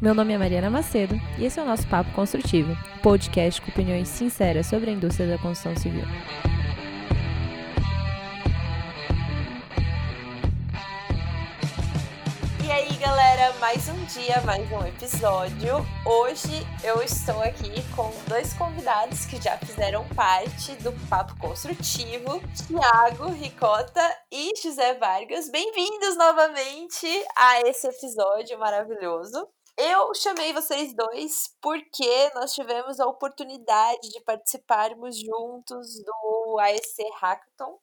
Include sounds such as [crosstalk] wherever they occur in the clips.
Meu nome é Mariana Macedo e esse é o nosso Papo Construtivo, podcast com opiniões sinceras sobre a indústria da construção civil. E aí, galera, mais um dia, mais um episódio. Hoje eu estou aqui com dois convidados que já fizeram parte do Papo Construtivo, Thiago Ricota e José Vargas. Bem-vindos novamente a esse episódio maravilhoso. Eu chamei vocês dois porque nós tivemos a oportunidade de participarmos juntos do AEC Hackathon.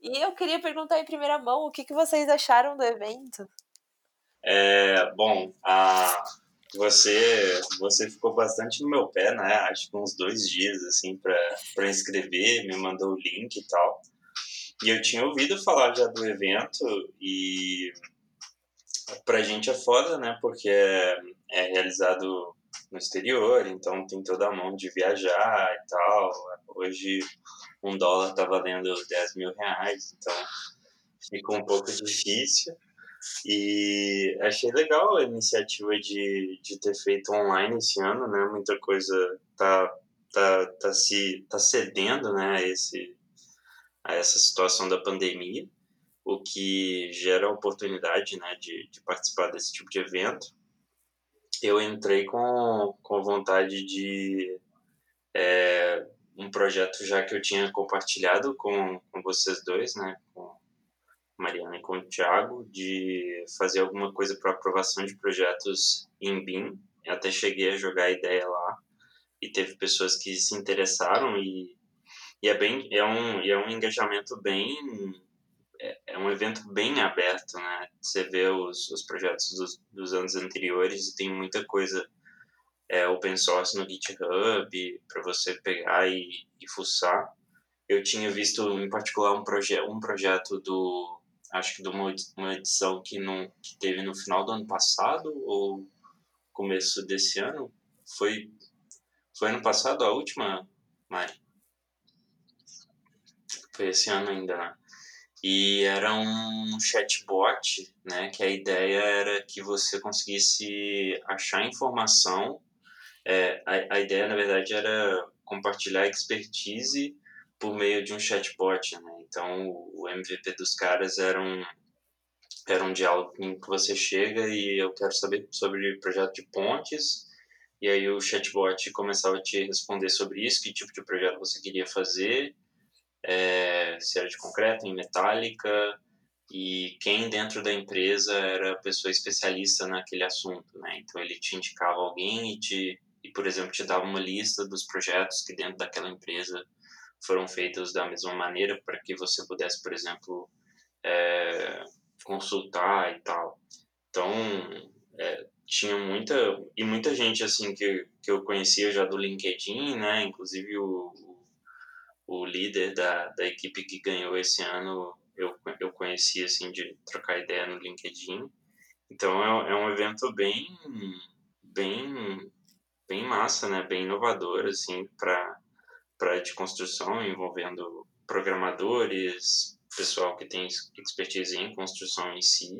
E eu queria perguntar em primeira mão o que, que vocês acharam do evento. É, bom, a, você você ficou bastante no meu pé, né? Acho que uns dois dias assim para inscrever, me mandou o link e tal. E eu tinha ouvido falar já do evento e pra gente é foda, né? Porque é, é realizado no exterior, então tem toda a mão de viajar e tal. Hoje um dólar tá valendo 10 mil reais, então fica um pouco difícil. E achei legal a iniciativa de, de ter feito online esse ano, né? Muita coisa tá, tá, tá, se, tá cedendo né, a, esse, a essa situação da pandemia, o que gera a oportunidade né, de, de participar desse tipo de evento. Eu entrei com, com vontade de é, um projeto já que eu tinha compartilhado com, com vocês dois, né? Com, Mariana e com o Thiago, de fazer alguma coisa para aprovação de projetos em BIM. Eu até cheguei a jogar a ideia lá e teve pessoas que se interessaram e, e é bem é um é um engajamento bem é, é um evento bem aberto, né? Você vê os, os projetos dos, dos anos anteriores e tem muita coisa é, open source no GitHub para você pegar e, e fuçar. Eu tinha visto em particular um, proje um projeto do acho que de uma, uma edição que, não, que teve no final do ano passado ou começo desse ano. Foi, foi ano passado a última, Mari? Foi esse ano ainda, né? E era um chatbot, né? Que a ideia era que você conseguisse achar informação. É, a, a ideia, na verdade, era compartilhar expertise por meio de um chatbot, né? Então, o MVP dos caras era um, era um diálogo em que você chega e eu quero saber sobre o projeto de pontes, e aí o chatbot começava a te responder sobre isso, que tipo de projeto você queria fazer, é, se era de concreto, em metálica, e quem dentro da empresa era a pessoa especialista naquele assunto, né? Então ele te indicava alguém e te e por exemplo te dava uma lista dos projetos que dentro daquela empresa foram feitas da mesma maneira para que você pudesse, por exemplo, é, consultar e tal. Então, é, tinha muita e muita gente assim que, que eu conhecia já do LinkedIn, né? Inclusive o, o, líder da, da equipe que ganhou esse ano eu, eu conheci assim de trocar ideia no LinkedIn. Então é, é um evento bem bem bem massa, né? Bem inovador assim para para de construção envolvendo programadores, pessoal que tem expertise em construção em si,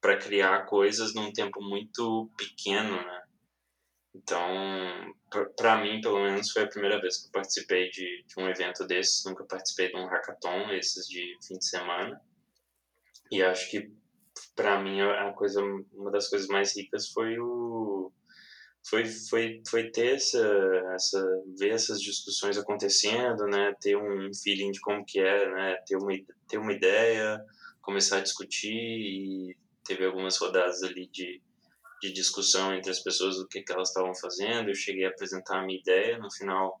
para criar coisas num tempo muito pequeno, né? Então, para mim, pelo menos, foi a primeira vez que eu participei de, de um evento desses. Nunca participei de um hackathon, esses de fim de semana. E acho que, para mim, a coisa, uma das coisas mais ricas foi o, foi, foi, foi ter essa, essa, ver essas discussões acontecendo, né, ter um feeling de como que é, né, ter uma, ter uma ideia, começar a discutir e teve algumas rodadas ali de, de discussão entre as pessoas do que, que elas estavam fazendo, eu cheguei a apresentar a minha ideia, no final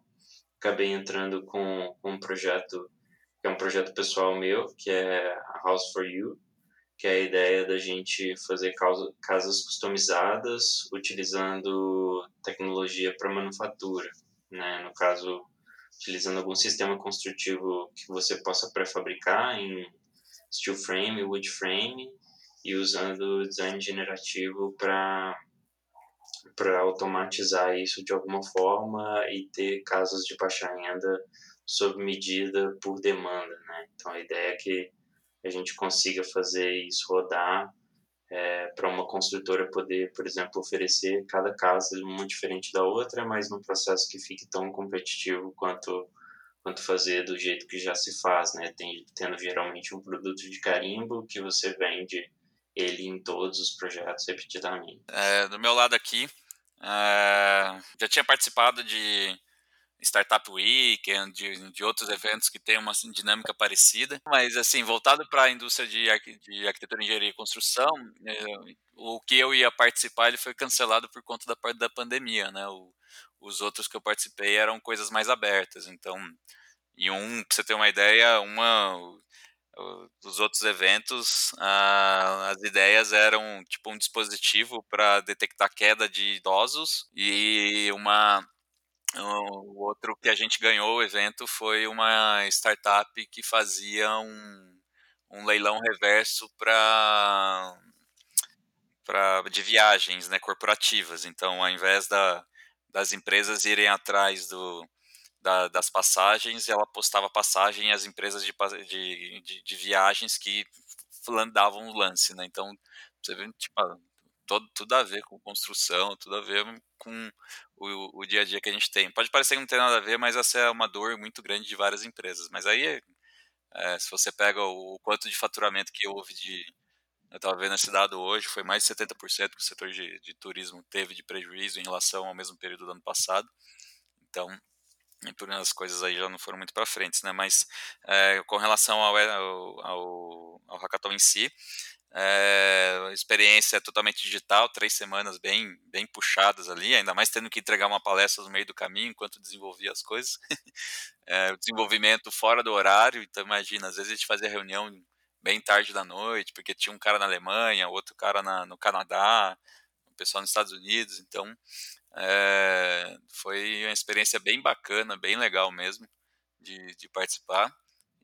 acabei entrando com, com um projeto, que é um projeto pessoal meu, que é a House for You, que é a ideia da gente fazer casas customizadas utilizando tecnologia para manufatura, né? No caso, utilizando algum sistema construtivo que você possa pré-fabricar em steel frame, wood frame e usando design generativo para para automatizar isso de alguma forma e ter casas de baixa renda sob medida por demanda, né? Então a ideia é que a gente consiga fazer isso rodar é, para uma construtora poder, por exemplo, oferecer cada casa uma diferente da outra, mas num processo que fique tão competitivo quanto quanto fazer do jeito que já se faz, né? Tem, tendo geralmente um produto de carimbo que você vende ele em todos os projetos repetidamente. É, do meu lado aqui, é, já tinha participado de Startup Weekend, de, de outros eventos que têm uma assim, dinâmica parecida, mas assim, voltado para a indústria de, de arquitetura, engenharia e construção, é, o que eu ia participar ele foi cancelado por conta da parte da pandemia, né? O, os outros que eu participei eram coisas mais abertas, então, e um, para você ter uma ideia, uma dos outros eventos, as ideias eram tipo um dispositivo para detectar queda de idosos e uma o outro que a gente ganhou o evento foi uma startup que fazia um, um leilão reverso para de viagens né, corporativas. Então, ao invés da, das empresas irem atrás do, da, das passagens, ela postava passagem e as empresas de, de, de, de viagens que davam o lance. Né? Então, você vê, tipo, todo, tudo a ver com construção, tudo a ver com o, o, dia a dia que a gente tem. Pode parecer que não tem nada a ver, mas essa é uma dor muito grande de várias empresas. Mas aí, é, se você pega o, o, quanto de faturamento que houve de. Eu estava vendo esse dado hoje, foi mais de 70% que o setor de, de turismo teve de prejuízo em relação ao mesmo período do ano passado. Então, por as coisas aí já não foram muito para frente, né? Mas é, com relação ao, ao, ao, ao hackathon em si, é, experiência totalmente digital, três semanas bem, bem puxadas ali, ainda mais tendo que entregar uma palestra no meio do caminho enquanto desenvolvia as coisas. [laughs] é, desenvolvimento fora do horário, então imagina, às vezes a gente fazia reunião bem tarde da noite, porque tinha um cara na Alemanha, outro cara na, no Canadá, o pessoal nos Estados Unidos, então é, foi uma experiência bem bacana, bem legal mesmo de, de participar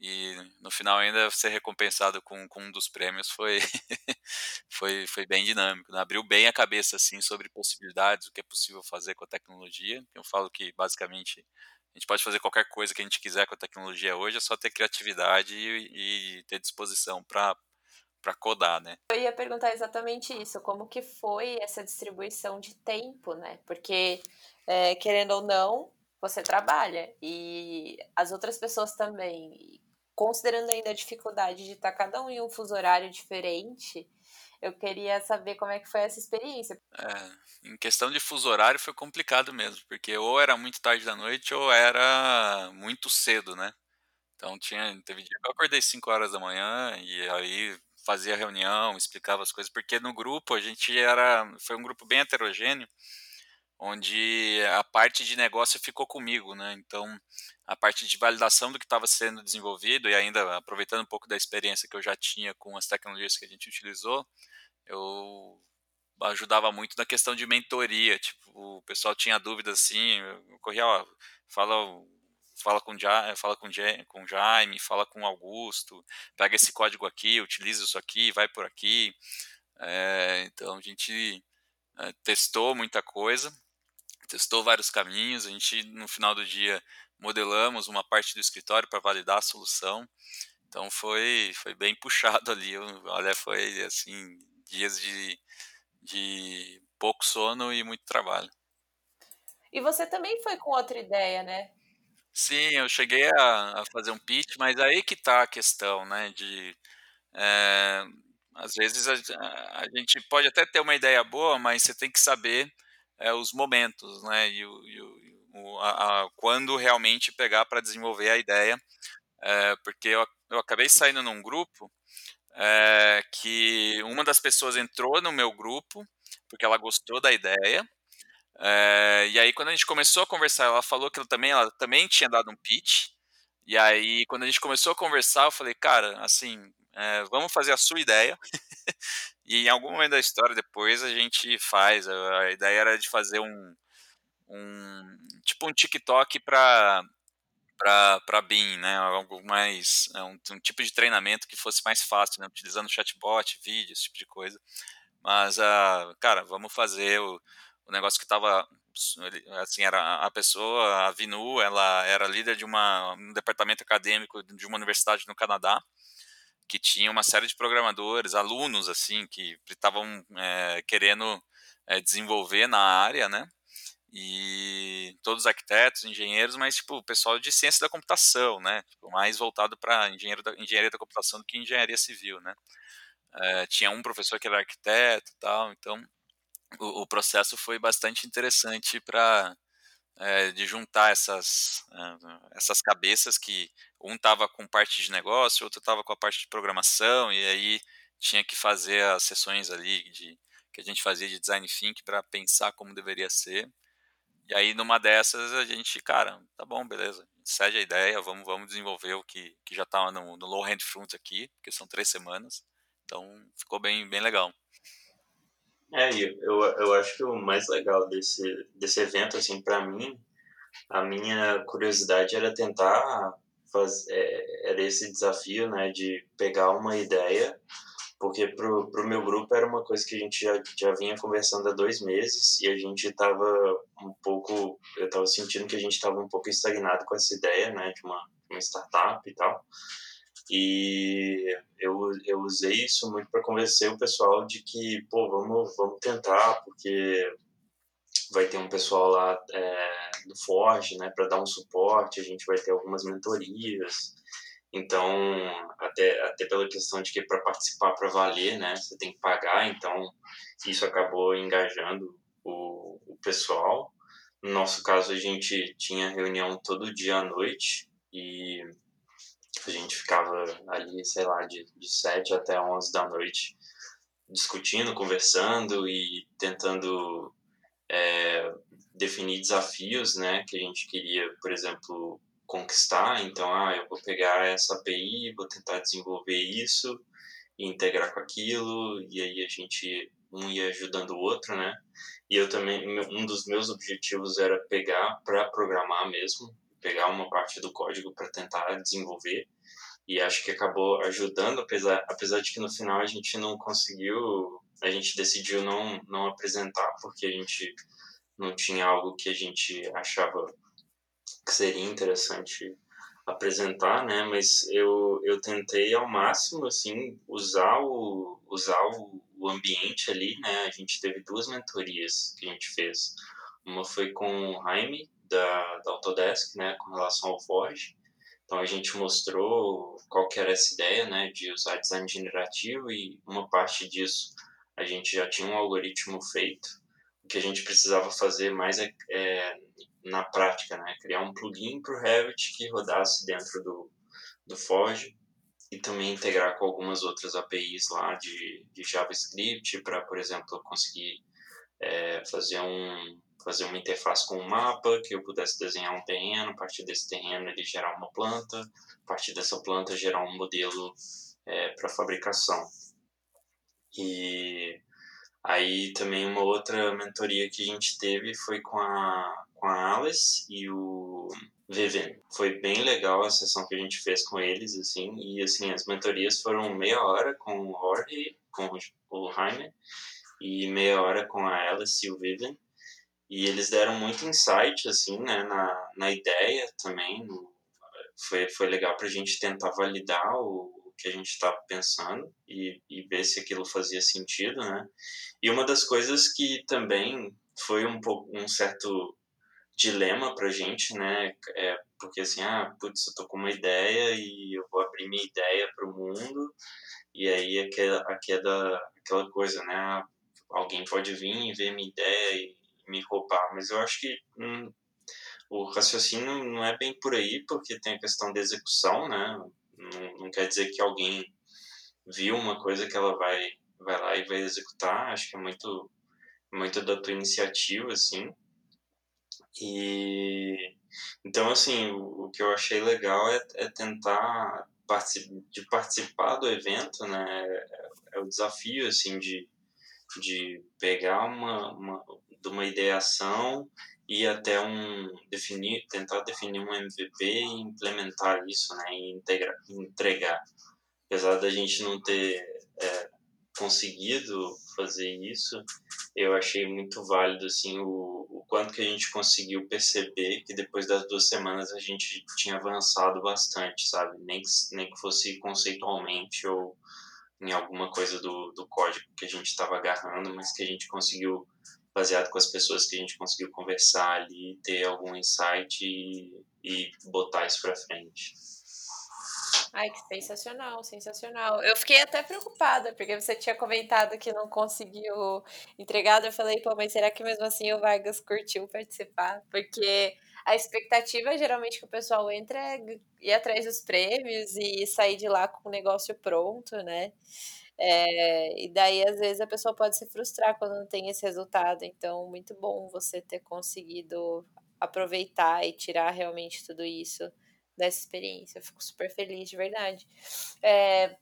e no final ainda ser recompensado com, com um dos prêmios foi, [laughs] foi, foi bem dinâmico. Né? Abriu bem a cabeça assim sobre possibilidades, o que é possível fazer com a tecnologia. Eu falo que basicamente a gente pode fazer qualquer coisa que a gente quiser com a tecnologia hoje, é só ter criatividade e, e ter disposição para para codar, né? Eu ia perguntar exatamente isso, como que foi essa distribuição de tempo, né? Porque é, querendo ou não, você trabalha e as outras pessoas também considerando ainda a dificuldade de estar cada um em um fuso horário diferente, eu queria saber como é que foi essa experiência. É, em questão de fuso horário foi complicado mesmo, porque ou era muito tarde da noite ou era muito cedo, né? Então tinha, teve dia que eu acordei 5 horas da manhã e aí fazia reunião, explicava as coisas, porque no grupo a gente era, foi um grupo bem heterogêneo, onde a parte de negócio ficou comigo, né? Então, a parte de validação do que estava sendo desenvolvido e ainda aproveitando um pouco da experiência que eu já tinha com as tecnologias que a gente utilizou, eu ajudava muito na questão de mentoria, tipo, o pessoal tinha dúvidas assim, eu corria, ó, fala fala com ja, fala com, com Jaime, fala com Augusto, pega esse código aqui, utiliza isso aqui, vai por aqui. É, então a gente é, testou muita coisa testou vários caminhos. A gente, no final do dia, modelamos uma parte do escritório para validar a solução. Então foi, foi bem [laughs] puxado ali. Olha, foi assim, dias de, de pouco sono e muito trabalho. E você também foi com outra ideia, né? Sim, eu cheguei a, a fazer um pitch, mas aí que está a questão, né? De é, às vezes a, a, gente pode até ter uma ideia boa, mas você tem que saber é, os momentos, né? E, o, e o, a, a, quando realmente pegar para desenvolver a ideia, é, porque eu, eu acabei saindo num grupo é, que uma das pessoas entrou no meu grupo porque ela gostou da ideia. É, e aí quando a gente começou a conversar, ela falou que ela também, ela também tinha dado um pitch. E aí quando a gente começou a conversar, eu falei, cara, assim, é, vamos fazer a sua ideia. [laughs] e em algum momento da história depois a gente faz. A, ideia era de fazer um, um tipo um TikTok para para BIM, né? Algo mais é um, um, tipo de treinamento que fosse mais fácil, né? Utilizando chatbot, vídeo, esse tipo de coisa. Mas, uh, cara, vamos fazer o, o negócio que estava assim era a pessoa, a Vinu, ela era líder de uma, um departamento acadêmico de uma universidade no Canadá que tinha uma série de programadores, alunos, assim, que estavam é, querendo é, desenvolver na área, né? E todos arquitetos, engenheiros, mas, tipo, pessoal de ciência da computação, né? Tipo, mais voltado para engenheiro da, engenharia da computação do que engenharia civil, né? É, tinha um professor que era arquiteto tal, então o, o processo foi bastante interessante para é, de juntar essas, essas cabeças que um estava com parte de negócio, outro estava com a parte de programação, e aí tinha que fazer as sessões ali de, que a gente fazia de design thinking para pensar como deveria ser. E aí, numa dessas, a gente, cara, tá bom, beleza, cede a ideia, vamos, vamos desenvolver o que, que já estava no, no low hand front aqui, porque são três semanas. Então, ficou bem, bem legal. É, eu, eu acho que o mais legal desse, desse evento, assim, para mim, a minha curiosidade era tentar fazer, é, era esse desafio, né, de pegar uma ideia, porque pro, pro meu grupo era uma coisa que a gente já, já vinha conversando há dois meses e a gente tava um pouco, eu tava sentindo que a gente tava um pouco estagnado com essa ideia, né, de uma, uma startup e tal. E eu, eu usei isso muito para convencer o pessoal de que, pô, vamos, vamos tentar, porque vai ter um pessoal lá é, do Forge, né, para dar um suporte, a gente vai ter algumas mentorias. Então, até, até pela questão de que para participar para valer, né, você tem que pagar, então isso acabou engajando o, o pessoal. No nosso caso, a gente tinha reunião todo dia à noite e a gente ficava ali, sei lá, de, de 7 até 11 da noite discutindo, conversando e tentando é, definir desafios, né, que a gente queria, por exemplo, conquistar. Então, ah, eu vou pegar essa API, vou tentar desenvolver isso e integrar com aquilo, e aí a gente um ia ajudando o outro, né? E eu também, um dos meus objetivos era pegar para programar mesmo, pegar uma parte do código para tentar desenvolver e acho que acabou ajudando, apesar, apesar de que no final a gente não conseguiu, a gente decidiu não, não apresentar, porque a gente não tinha algo que a gente achava que seria interessante apresentar, né? Mas eu, eu tentei ao máximo, assim, usar o, usar o, o ambiente ali, né? A gente teve duas mentorias que a gente fez. Uma foi com o Jaime, da, da Autodesk, né, com relação ao Forge. Então a gente mostrou qual que era essa ideia, né, de usar design generativo e uma parte disso a gente já tinha um algoritmo feito. O que a gente precisava fazer mais é, é na prática, né, criar um plugin para o Revit que rodasse dentro do, do Forge e também integrar com algumas outras APIs lá de, de JavaScript para, por exemplo, conseguir é, fazer um fazer uma interface com um mapa, que eu pudesse desenhar um terreno, a partir desse terreno ele gerar uma planta, a partir dessa planta gerar um modelo é, para fabricação. E aí também uma outra mentoria que a gente teve foi com a, com a Alice e o Vivian. Foi bem legal a sessão que a gente fez com eles, assim, e assim, as mentorias foram meia hora com o Jorge, com o Jaime, e meia hora com a Alice e o Vivian. E eles deram muito insight, assim, né, na, na ideia também. Foi, foi legal para a gente tentar validar o, o que a gente estava pensando e, e ver se aquilo fazia sentido, né. E uma das coisas que também foi um pouco um certo dilema para a gente, né, é porque assim, ah, putz, eu tô com uma ideia e eu vou abrir minha ideia para o mundo e aí aquela, aquela, aquela coisa, né, ah, alguém pode vir e ver minha ideia e me roubar, mas eu acho que hum, o raciocínio não é bem por aí, porque tem a questão da execução, né? Não, não, quer dizer que alguém viu uma coisa que ela vai, vai lá e vai executar, acho que é muito, muito da tua iniciativa, assim. E então, assim, o, o que eu achei legal é, é tentar de participar do evento, né? É, é o desafio, assim, de, de pegar uma, uma, de uma ideação e até um definir, tentar definir um MVP e implementar isso, né, e integrar, entregar. Apesar da gente não ter é, conseguido fazer isso, eu achei muito válido assim o, o quanto que a gente conseguiu perceber que depois das duas semanas a gente tinha avançado bastante, sabe? Nem que, nem que fosse conceitualmente ou em alguma coisa do, do código que a gente estava agarrando, mas que a gente conseguiu, baseado com as pessoas que a gente conseguiu conversar ali, ter algum insight e, e botar isso para frente. Ai, que sensacional, sensacional. Eu fiquei até preocupada, porque você tinha comentado que não conseguiu entregar. Eu falei, pô, mas será que mesmo assim o Vargas curtiu participar? Porque a expectativa geralmente que o pessoal entra é ir atrás dos prêmios e sair de lá com o negócio pronto, né? É, e daí, às vezes, a pessoa pode se frustrar quando não tem esse resultado. Então, muito bom você ter conseguido aproveitar e tirar realmente tudo isso dessa experiência. Eu fico super feliz, de verdade. É,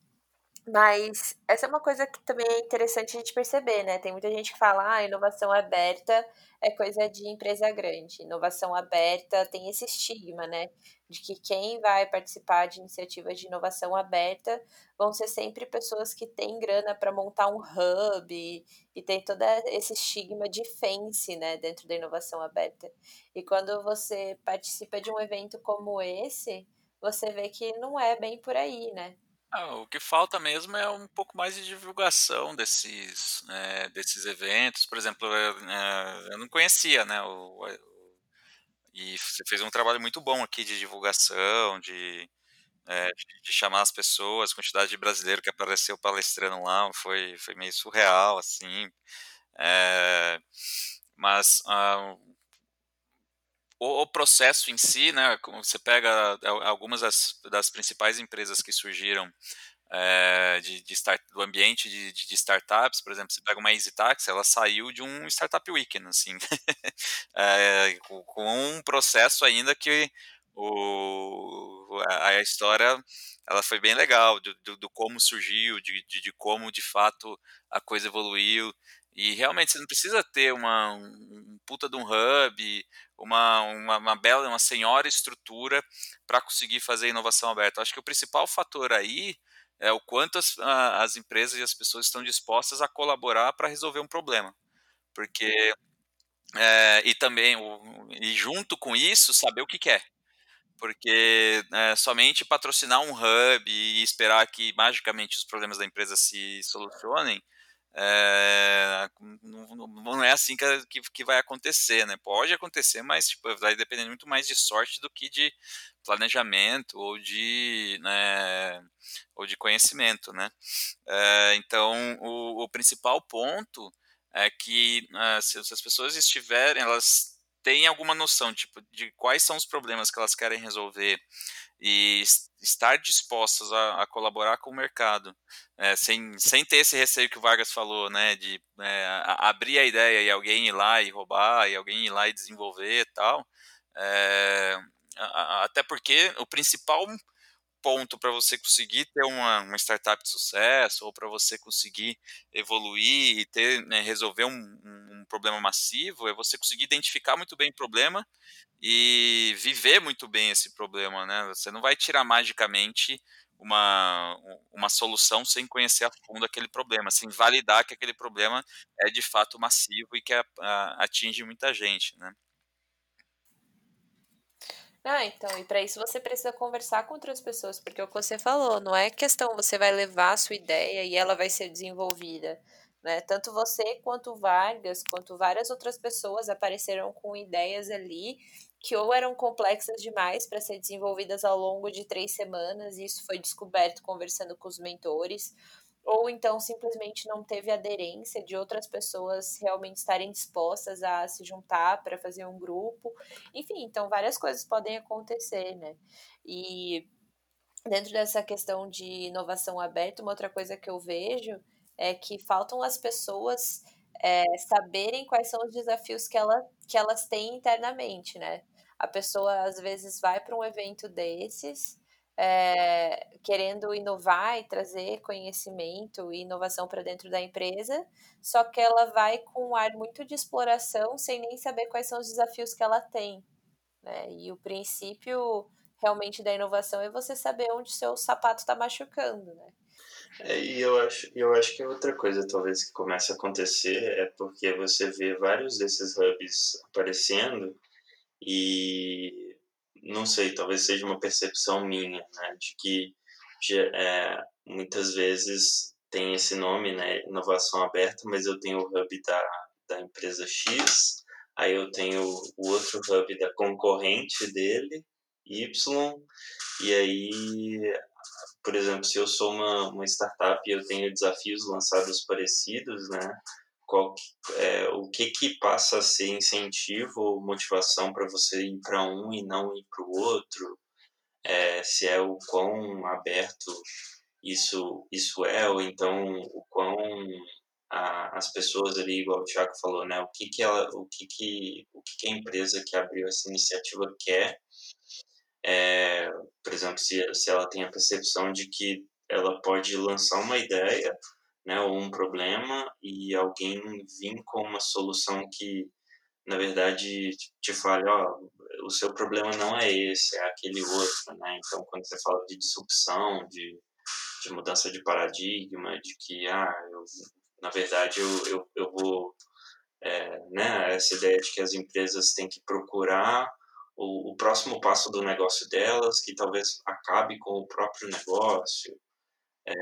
mas essa é uma coisa que também é interessante a gente perceber, né? Tem muita gente que fala, ah, inovação aberta é coisa de empresa grande. Inovação aberta tem esse estigma, né? De que quem vai participar de iniciativas de inovação aberta vão ser sempre pessoas que têm grana para montar um hub e, e tem todo esse estigma de fence, né, dentro da inovação aberta. E quando você participa de um evento como esse, você vê que não é bem por aí, né? Ah, o que falta mesmo é um pouco mais de divulgação desses, né, desses eventos. Por exemplo, eu, eh, eu não conhecia, né? O, o, e você fez um trabalho muito bom aqui de divulgação, de, de, de, chamar as pessoas, quantidade de brasileiro que apareceu palestrando lá foi, foi meio surreal, assim. É, mas uh, o, o, processo em si, né, você pega algumas das, das principais empresas que surgiram é, de, de start, do ambiente de, de, startups, por exemplo, você pega uma Easy Taxi, ela saiu de um Startup Weekend, assim, é, [laughs] com, com, um processo ainda que o, a, a história ela foi bem legal, do, do, do como surgiu, de, de, de, como de fato a coisa evoluiu, e realmente você não precisa ter uma, um puta de um hub, uma, uma, uma bela, uma senhora estrutura para conseguir fazer inovação aberta. Acho que o principal fator aí é o quanto as, as empresas e as pessoas estão dispostas a colaborar para resolver um problema. Porque. É, e também, e junto com isso, saber o que quer. Porque é, somente patrocinar um hub e esperar que magicamente os problemas da empresa se solucionem é, não, não, é assim que, que, vai acontecer, né? Pode acontecer, mas tipo, vai depender muito mais de sorte do que de planejamento ou de, né, ou de conhecimento, né? É, então, o, o, principal ponto é que é, se, se as pessoas estiverem, elas têm alguma noção tipo, de quais são os problemas que elas querem resolver e estar dispostas a, a colaborar com o mercado, é, sem, sem ter esse receio que o Vargas falou, né, de é, abrir a ideia e alguém ir lá e roubar, e alguém ir lá e desenvolver e tal, é, até porque o principal ponto para você conseguir ter uma, uma, startup de sucesso ou para você conseguir evoluir e ter né, resolver um, um, problema massivo é você conseguir identificar muito bem o problema e viver muito bem esse problema, né? Você não vai tirar magicamente uma, uma solução sem conhecer a fundo aquele problema, sem validar que aquele problema é de fato massivo e que a, a, atinge muita gente, né? Ah, então, e para isso você precisa conversar com outras pessoas, porque é o que você falou, não é questão você vai levar a sua ideia e ela vai ser desenvolvida. Né? Tanto você quanto Vargas, quanto várias outras pessoas apareceram com ideias ali que ou eram complexas demais para ser desenvolvidas ao longo de três semanas, e isso foi descoberto conversando com os mentores, ou então simplesmente não teve aderência de outras pessoas realmente estarem dispostas a se juntar para fazer um grupo. Enfim, então várias coisas podem acontecer, né? E dentro dessa questão de inovação aberta, uma outra coisa que eu vejo é que faltam as pessoas é, saberem quais são os desafios que, ela, que elas têm internamente, né? A pessoa às vezes vai para um evento desses é, querendo inovar e trazer conhecimento e inovação para dentro da empresa, só que ela vai com um ar muito de exploração, sem nem saber quais são os desafios que ela tem. Né? E o princípio realmente da inovação é você saber onde seu sapato está machucando. Né? É, e eu acho, eu acho que outra coisa talvez que comece a acontecer é porque você vê vários desses hubs aparecendo e não sei, talvez seja uma percepção minha, né, de que é, muitas vezes tem esse nome, né, inovação aberta, mas eu tenho o hub da, da empresa X, aí eu tenho o outro hub da concorrente dele, Y, e aí por exemplo, se eu sou uma, uma startup e eu tenho desafios lançados parecidos, né? Qual, é, o que que passa a ser incentivo ou motivação para você ir para um e não ir para o outro? É, se é o quão aberto isso isso é ou então o quão a, as pessoas ali, igual o Thiago falou, né? O que que ela, o que que o que, que a empresa que abriu essa iniciativa quer é, por exemplo, se, se ela tem a percepção de que ela pode lançar uma ideia né, ou um problema e alguém vir com uma solução que, na verdade, te fale, ó, o seu problema não é esse, é aquele outro, né? Então, quando você fala de disrupção, de, de mudança de paradigma, de que, ah, eu, na verdade, eu, eu, eu vou, é, né, essa ideia de que as empresas têm que procurar o, o, próximo passo do negócio delas, que talvez acabe com o próprio negócio. É,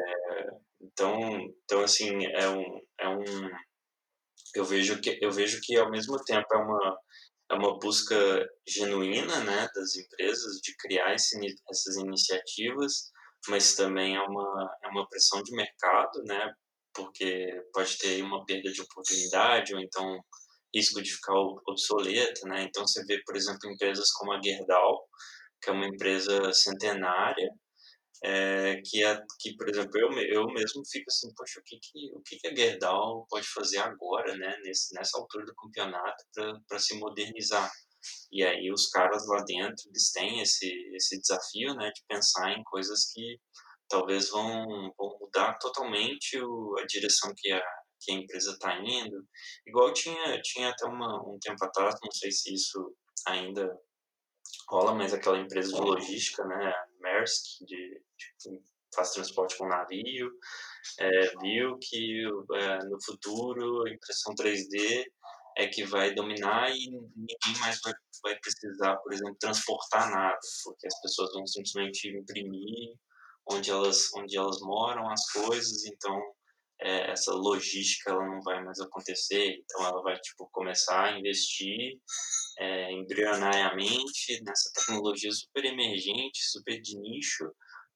então, então assim, é um, é um, eu vejo que eu vejo que ao mesmo tempo é uma é uma busca genuína, né, das empresas de criar esse, essas iniciativas, mas também é uma é uma pressão de mercado, né, porque pode ter uma perda de oportunidade ou então risco de ficar obsoleta, né? Então você vê, por exemplo, empresas como a Gerdau, que é uma empresa centenária, é, que, é, que, por exemplo, eu, eu mesmo fico assim, poxa, o que, que, o que, que a Gerdau pode fazer agora, né, nesse, nessa altura do campeonato, para se modernizar? E aí os caras lá dentro, eles têm esse, esse desafio, né, de pensar em coisas que talvez vão, vão mudar totalmente o, a direção que a, que a empresa está indo. Igual tinha, tinha até uma, um tempo atrás, não sei se isso ainda rola, mas aquela empresa de logística, né, Maersk, de, faz transporte com navio, é, viu que é, no futuro a impressão 3D é que vai dominar e ninguém mais vai, vai precisar, por exemplo, transportar nada, porque as pessoas vão simplesmente imprimir onde elas, onde elas moram as coisas, então é, essa logística ela não vai mais acontecer, então ela vai tipo começar a investir é, embrionariamente nessa tecnologia super emergente, super de nicho,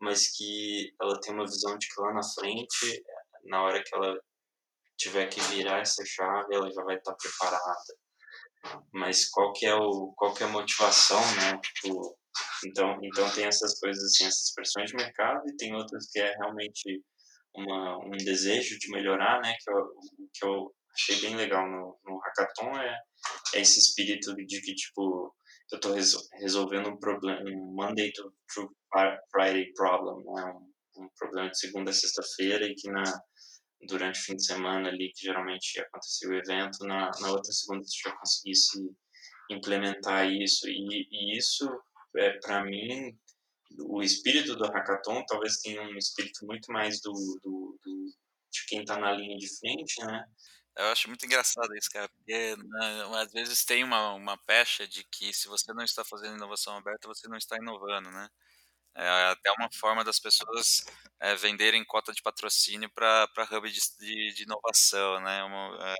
mas que ela tem uma visão de que lá na frente, na hora que ela tiver que virar essa chave, ela já vai estar preparada. Mas qual que é o qual que é a motivação, né? Tipo, então, então tem essas coisas assim, essas pressões de mercado e tem outras que é realmente uma, um desejo de melhorar, né? Que eu, que eu achei bem legal no, no hackathon é, é esse espírito de que, tipo, eu estou resolvendo um problema, um Monday to, Friday problem, né? Um, um problema de segunda a sexta-feira e que na durante o fim de semana ali, que geralmente acontecia o evento, na, na outra segunda você já conseguisse implementar isso. E, e isso, é, para mim, o espírito do hackathon talvez tenha um espírito muito mais do, do, do de quem está na linha de frente, né? Eu acho muito engraçado isso, cara, porque né, às vezes tem uma, uma pecha de que se você não está fazendo inovação aberta, você não está inovando, né? É até uma forma das pessoas é, venderem cota de patrocínio para hub de, de, de, inovação, né? Uma, é,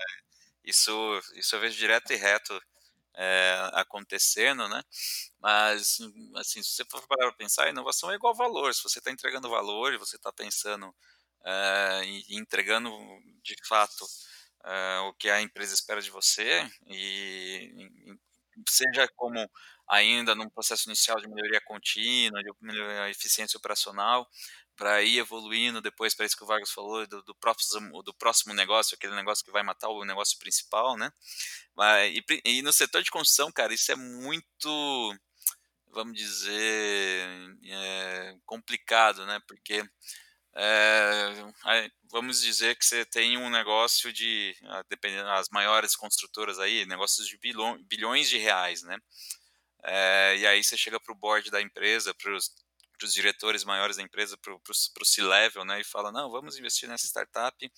isso, isso eu vejo direto e reto é, acontecendo, né? Mas, assim, se você for parar para pensar, inovação é igual valor. Se você está entregando valor você está pensando é, entregando de fato é, o que a empresa espera de você, e, e seja como ainda num processo inicial de melhoria contínua, de melhoria eficiência operacional, para ir evoluindo depois para isso que o Vargas falou do, do, próximo, do próximo negócio, aquele negócio que vai matar o negócio principal, né? E, e no setor de construção, cara, isso é muito, vamos dizer, é, complicado, né? Porque é, vamos dizer que você tem um negócio de, dependendo das maiores construtoras aí, negócios de bilhões de reais, né? É, e aí você chega para o board da empresa, para os diretores maiores da empresa, para o C-level, né, e fala, não, vamos investir nessa startup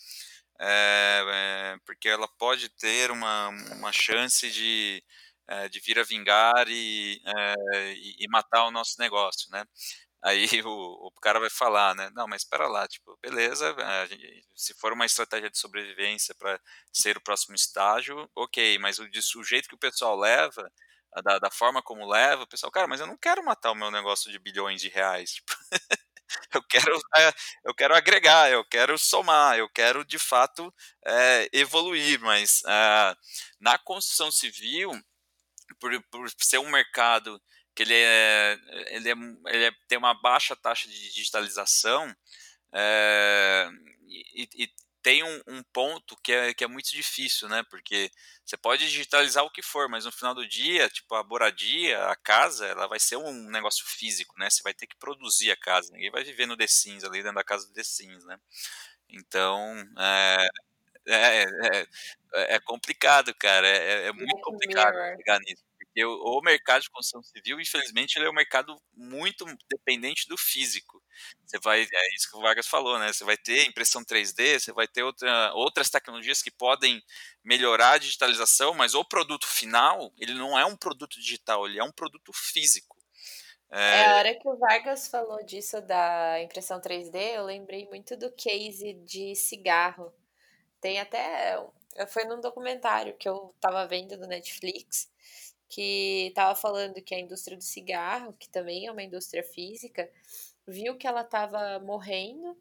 é, é, porque ela pode ter uma, uma chance de, é, de vir a vingar e, e, e, matar o nosso negócio, né? Aí [laughs] o, o cara vai falar, né? Não, mas espera lá, tipo, beleza, gente, se for uma estratégia de sobrevivência para ser o próximo estágio, ok, mas o, o jeito que o pessoal leva, da, da, forma como leva, o pessoal, cara, mas eu não quero matar o meu negócio de bilhões de reais, [laughs] tipo, eu quero, é, eu quero agregar, eu quero somar, eu quero de fato é, evoluir, mas é, na construção civil, por, por ser um mercado que ele, é, ele, é, ele é, tem uma baixa taxa de digitalização é, e, e, tem um, um, ponto que é, que é muito difícil, né? Porque você pode digitalizar o que for, mas no final do dia, tipo, a moradia, a casa, ela vai ser um negócio físico, né? Você vai ter que produzir a casa. Ninguém vai viver no The Sims, ali dentro da casa do The Sims, né? Então, é, é, é, é complicado, cara. É, é muito complicado pegar nisso. Porque o, o mercado de construção civil, infelizmente, ele é um mercado muito dependente do físico. Você vai, é isso que o Vargas falou, né? Você vai ter impressão 3D, você vai ter outra, outras tecnologias que podem melhorar a digitalização, mas o produto final, ele não é um produto digital, ele é um produto físico. É... é, a hora que o Vargas falou disso da impressão 3D, eu lembrei muito do case de cigarro. Tem até. Foi num documentário que eu tava vendo no Netflix, que estava falando que a indústria do cigarro, que também é uma indústria física, viu que ela estava morrendo,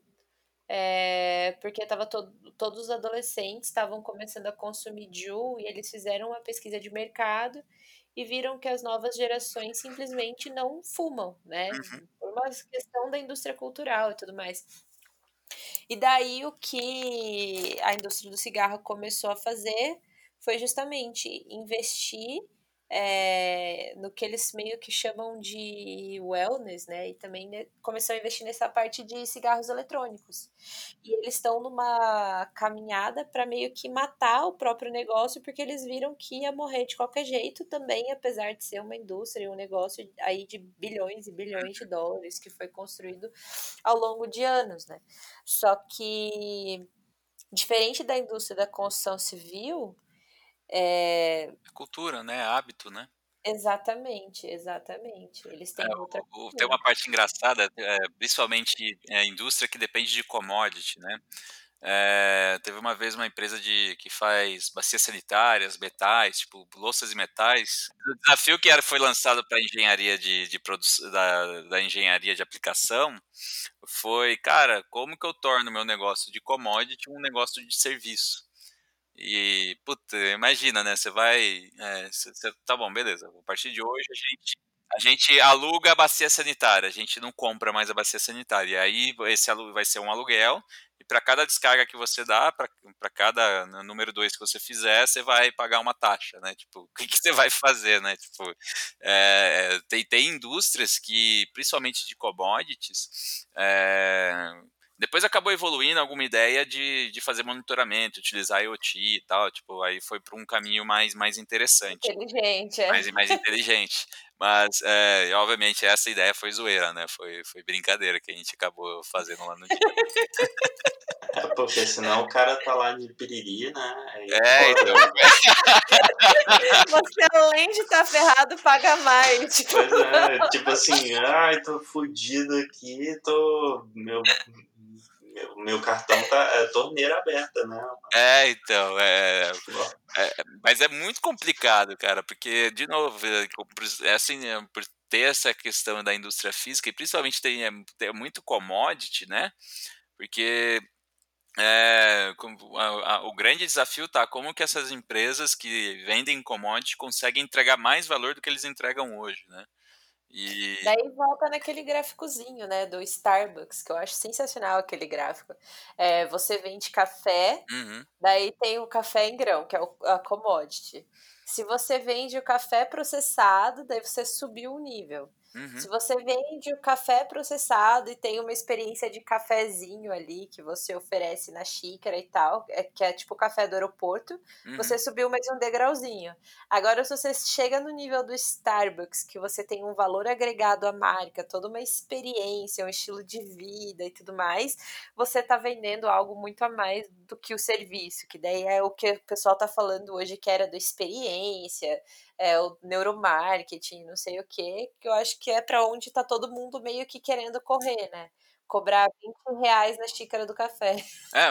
é, porque tava to todos os adolescentes estavam começando a consumir Ju e eles fizeram uma pesquisa de mercado e viram que as novas gerações simplesmente não fumam, né? Uhum. Por uma questão da indústria cultural e tudo mais. E daí o que a indústria do cigarro começou a fazer foi justamente investir é, no que eles meio que chamam de wellness, né? E também né, começou a investir nessa parte de cigarros eletrônicos. E eles estão numa caminhada para meio que matar o próprio negócio, porque eles viram que ia morrer de qualquer jeito também, apesar de ser uma indústria, um negócio aí de bilhões e bilhões de dólares que foi construído ao longo de anos, né? Só que diferente da indústria da construção civil, é... Cultura, né? Hábito, né? Exatamente, exatamente. Eles têm é, outra. O, tem uma parte engraçada, é, principalmente a indústria que depende de commodity, né? É, teve uma vez uma empresa de, que faz bacias sanitárias, metais, tipo louças e metais. O desafio que era, foi lançado para a engenharia de, de produção da, da engenharia de aplicação foi, cara, como que eu torno meu negócio de commodity um negócio de serviço? E, puta, imagina, né? Você vai. É, cê, cê, tá bom, beleza. A partir de hoje a gente, a gente aluga a bacia sanitária, a gente não compra mais a bacia sanitária. E aí esse vai ser um aluguel, e para cada descarga que você dá, para cada número 2 que você fizer, você vai pagar uma taxa, né? Tipo, [laughs] o que, que você vai fazer, né? Tipo, é, tem, tem indústrias que, principalmente de commodities, é, depois acabou evoluindo alguma ideia de, de fazer monitoramento, utilizar IoT e tal, tipo, aí foi para um caminho mais, mais interessante. Inteligente, é. Mais, mais inteligente. Mas, é, obviamente, essa ideia foi zoeira, né? Foi, foi brincadeira que a gente acabou fazendo lá no dia. É, [laughs] porque senão o cara tá lá de piriri, né? Aí, é, então. Você, além de estar tá ferrado, paga mais. Tipo. Pois é, tipo assim, ai, tô fudido aqui, tô. Meu, o meu cartão tá é, torneira aberta, né? É, então, é, é, Mas é muito complicado, cara, porque, de novo, é, é assim, é, por ter essa questão da indústria física, e principalmente tem, é, muito commodity, né? Porque é, o grande desafio tá como que essas empresas que vendem commodity conseguem entregar mais valor do que eles entregam hoje, né? E... Daí volta naquele gráficozinho, né, do Starbucks, que eu acho sensacional aquele gráfico. É, você vende café, uhum. daí tem o café em grão, que é o, a commodity. Se você vende o café processado, daí você subiu o nível. Uhum. Se você vende o café processado e tem uma experiência de cafezinho ali que você oferece na xícara e tal, é, que é tipo o café do aeroporto, uhum. você subiu mais um degrauzinho. Agora, se você chega no nível do Starbucks, que você tem um valor agregado à marca, toda uma experiência, um estilo de vida e tudo mais, você tá vendendo algo muito a mais do que o serviço, que daí é o que o pessoal tá falando hoje que era do experiência, é, o neuromarketing, não sei o que, que eu acho que é para onde está todo mundo meio que querendo correr, né? Cobrar 20 reais na xícara do café. É,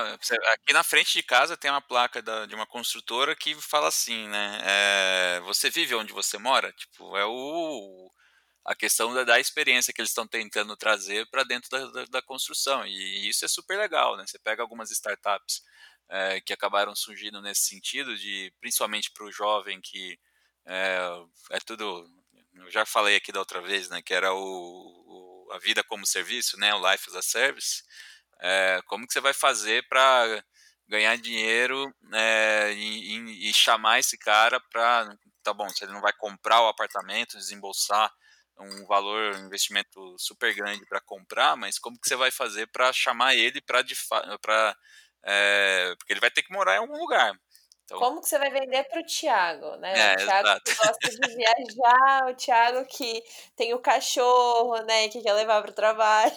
aqui na frente de casa tem uma placa da, de uma construtora que fala assim, né? É, você vive onde você mora? Tipo, é o, a questão da, da experiência que eles estão tentando trazer para dentro da, da, da, construção. E isso é super legal, né? Você pega algumas startups é, que acabaram surgindo nesse sentido, de principalmente para o jovem que é, é tudo. Eu já falei aqui da outra vez, né? Que era o, o a vida como serviço, né? O life as a service. É, como que você vai fazer para ganhar dinheiro é, e, e, chamar esse cara para tá bom se ele não vai comprar o apartamento desembolsar um valor um investimento super grande para comprar mas como que você vai fazer para chamar ele para para é, porque ele vai ter que morar em algum lugar então... Como que você vai vender para o Thiago, né? É, o Thiago exato. que [laughs] gosta de viajar, o Thiago que tem o cachorro, né? Que quer levar para o trabalho.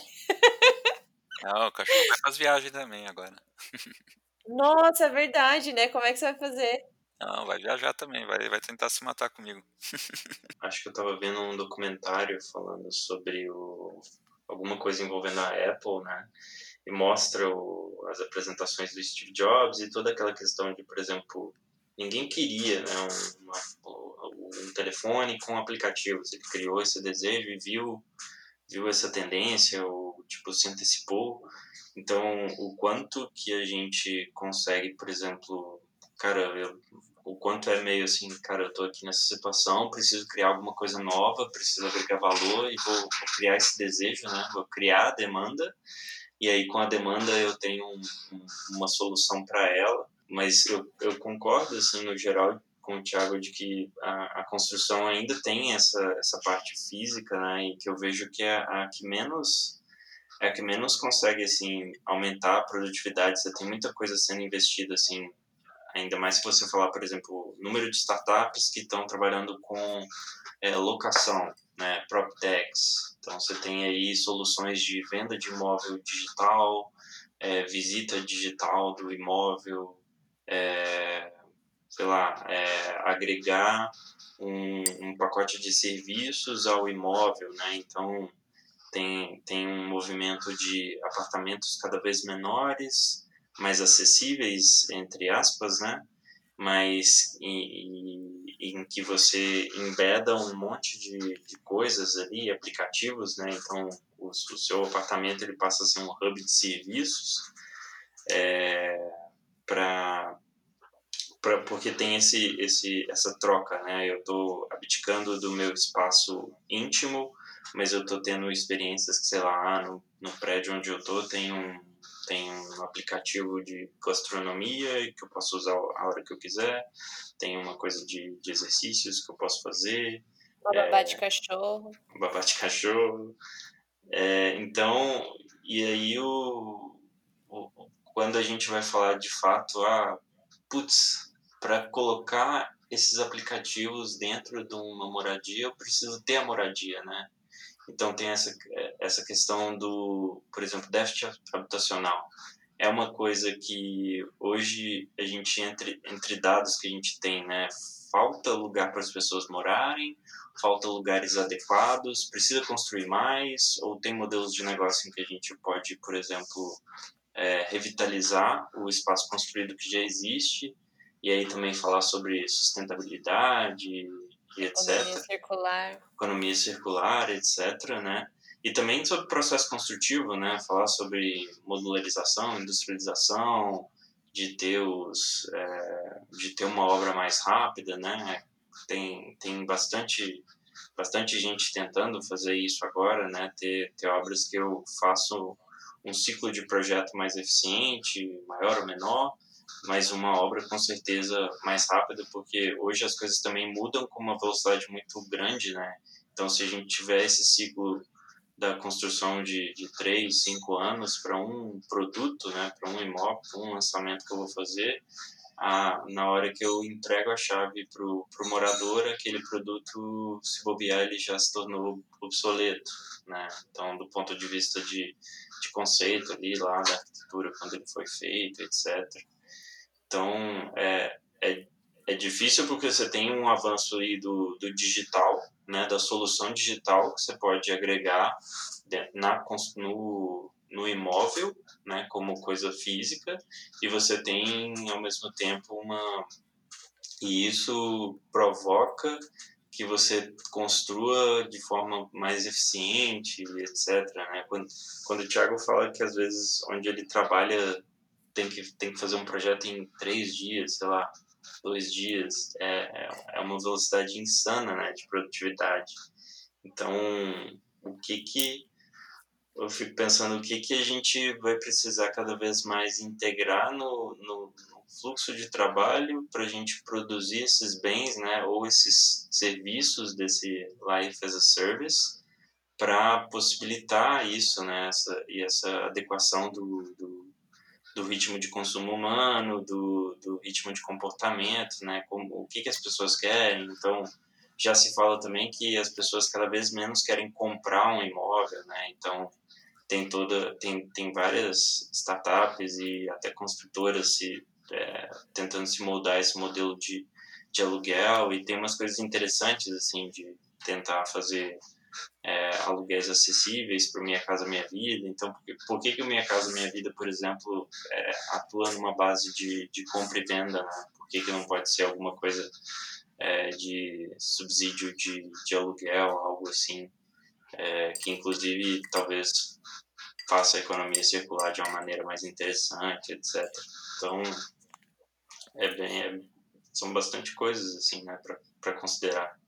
Não, o cachorro vai para as viagens também agora. Nossa, é verdade, né? Como é que você vai fazer? Não, vai viajar também, vai, vai tentar se matar comigo. [laughs] Acho que eu tava vendo um documentário falando sobre o, alguma coisa envolvendo a Apple, né? E mostra o, as apresentações do Steve Jobs e toda aquela questão de, por exemplo, ninguém queria né, um, um telefone com aplicativos. Ele criou esse desejo e viu, viu essa tendência, ou tipo, se antecipou. Então, o quanto que a gente consegue, por exemplo, cara, eu, o quanto é meio assim, cara, eu tô aqui nessa situação, preciso criar alguma coisa nova, preciso agregar valor e vou, vou criar esse desejo, né? Vou criar a demanda e aí com a demanda eu tenho um, um, uma solução para ela, mas eu, eu concordo, assim, no geral, com o Thiago de que a, a, construção ainda tem essa, essa parte física, né, e que eu vejo que é a que menos é a que menos consegue assim aumentar a produtividade. Você tem muita coisa sendo investida assim, ainda mais se você falar, por exemplo, número de startups que estão trabalhando com é, locação, né, PropTechs. Então você tem aí soluções de venda de imóvel digital, é, visita digital do imóvel, é, sei lá, é, agregar um, um, pacote de serviços ao imóvel, né? Então tem, tem um movimento de apartamentos cada vez menores, mais acessíveis, entre aspas, né? Mas e, em que você embeda um monte de, de coisas ali, aplicativos, né? Então, o, o, seu apartamento ele passa a ser um hub de serviços é, para porque tem esse, esse, essa troca, né? Eu estou abdicando do meu espaço íntimo, mas eu estou tendo experiências que, sei lá, no, no prédio onde eu estou tem um, tem um aplicativo de gastronomia que eu posso usar a hora que eu quiser, tem uma coisa de, de exercícios que eu posso fazer. Babá é, de cachorro. Babá de cachorro. É, então, e aí o, o, quando a gente vai falar de fato, ah, putz, para colocar esses aplicativos dentro de uma moradia, eu preciso ter a moradia, né? Então tem essa, essa questão do, por exemplo, déficit habitacional. É uma coisa que hoje a gente, entre, entre dados que a gente tem, né, falta lugar para as pessoas morarem, falta lugares adequados, precisa construir mais, ou tem modelos de negócio em que a gente pode, por exemplo, é, revitalizar o espaço construído que já existe, e aí também falar sobre sustentabilidade, e etc. Economia circular. Economia circular, etc. Né? E também sobre processo construtivo, né? Falar sobre modularização, industrialização, de ter os, é, de ter uma obra mais rápida, né? Tem tem bastante bastante gente tentando fazer isso agora, né? Ter ter obras que eu faço um ciclo de projeto mais eficiente, maior ou menor, mas uma obra com certeza mais rápida, porque hoje as coisas também mudam com uma velocidade muito grande, né? Então, se a gente tiver esse ciclo da construção de, de três, cinco anos para um produto, né, para um imóvel, para um lançamento que eu vou fazer, a, na hora que eu entrego a chave para o morador, aquele produto, se bobear, ele já se tornou obsoleto. Né? Então, do ponto de vista de, de conceito ali, lá da arquitetura, quando ele foi feito, etc. Então, é, é, é difícil porque você tem um avanço aí do, do digital, né, da solução digital que você pode agregar na, no, no imóvel, né, como coisa física, e você tem ao mesmo tempo uma e isso provoca que você construa de forma mais eficiente, etc. Né? Quando, quando o Thiago fala que às vezes onde ele trabalha tem que, tem que fazer um projeto em três dias, sei lá, dois dias, é, é, é uma velocidade insana né, de produtividade. Então, o que que eu fico pensando o que que a gente vai precisar cada vez mais integrar no, no, no fluxo de trabalho para a gente produzir esses bens, né, ou esses serviços desse Life as a Service para possibilitar isso, né, essa, e essa adequação do, do do ritmo de consumo humano, do, do ritmo de comportamento, né? Como, o que, que as pessoas querem. Então, já se fala também que as pessoas cada vez menos querem comprar um imóvel, né? Então, tem toda tem, tem várias startups e até construtoras se é, tentando se moldar esse modelo de, de aluguel e tem umas coisas interessantes assim de tentar fazer é, aluguéis acessíveis para Minha Casa Minha Vida. Então, por que, que o Minha Casa Minha Vida, por exemplo, é, atua numa base de, de compra e venda? Né? Por que, que não pode ser alguma coisa é, de subsídio de, de aluguel, algo assim, é, que inclusive talvez faça a economia circular de uma maneira mais interessante, etc. Então, é bem, é, são bastante coisas assim, né, para considerar.